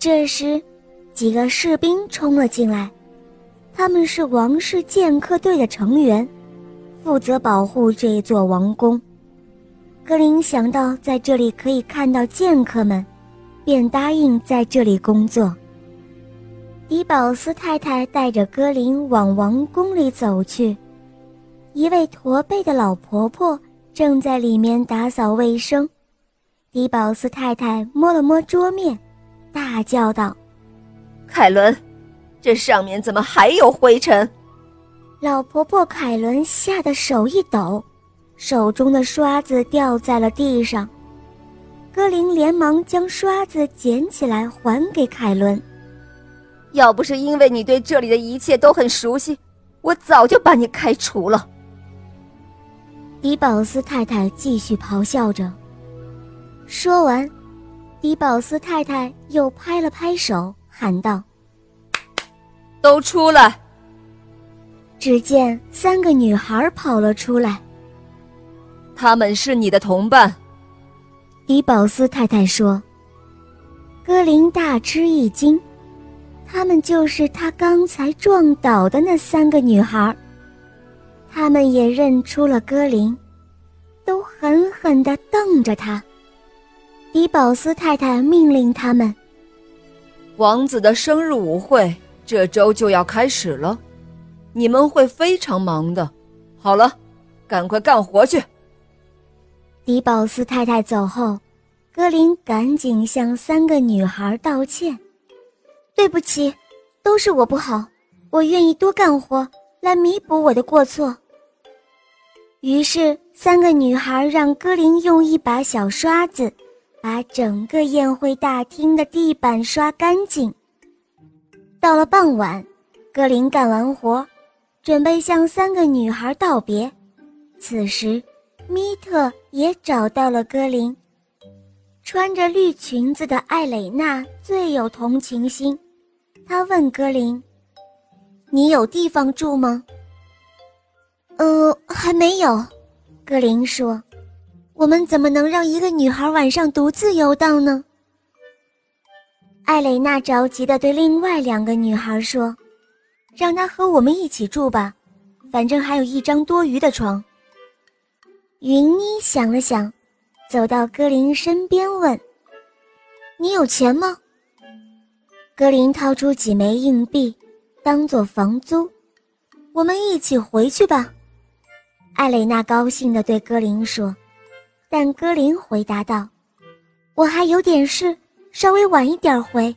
这时，几个士兵冲了进来，他们是王室剑客队的成员，负责保护这座王宫。格林想到在这里可以看到剑客们，便答应在这里工作。迪宝斯太太带着格林往王宫里走去，一位驼背的老婆婆正在里面打扫卫生。迪宝斯太太摸了摸桌面，大叫道：“凯伦，这上面怎么还有灰尘？”老婆婆凯伦吓得手一抖，手中的刷子掉在了地上。格林连忙将刷子捡起来还给凯伦。要不是因为你对这里的一切都很熟悉，我早就把你开除了。迪宝斯太太继续咆哮着。说完，迪宝斯太太又拍了拍手，喊道：“都出来！”只见三个女孩跑了出来。他们是你的同伴，迪宝斯太太说。格林大吃一惊。她们就是他刚才撞倒的那三个女孩。他们也认出了格林，都狠狠地瞪着他。迪宝斯太太命令他们：“王子的生日舞会这周就要开始了，你们会非常忙的。好了，赶快干活去。”迪宝斯太太走后，格林赶紧向三个女孩道歉。对不起，都是我不好，我愿意多干活来弥补我的过错。于是，三个女孩让格林用一把小刷子，把整个宴会大厅的地板刷干净。到了傍晚，格林干完活，准备向三个女孩道别。此时，米特也找到了格林。穿着绿裙子的艾蕾娜最有同情心。她问格林：“你有地方住吗？”“呃，还没有。”格林说。“我们怎么能让一个女孩晚上独自游荡呢？”艾蕾娜着急地对另外两个女孩说：“让她和我们一起住吧，反正还有一张多余的床。”云妮想了想，走到格林身边问：“你有钱吗？”格林掏出几枚硬币，当做房租。我们一起回去吧，艾蕾娜高兴地对格林说。但歌林回答道：“我还有点事，稍微晚一点回。”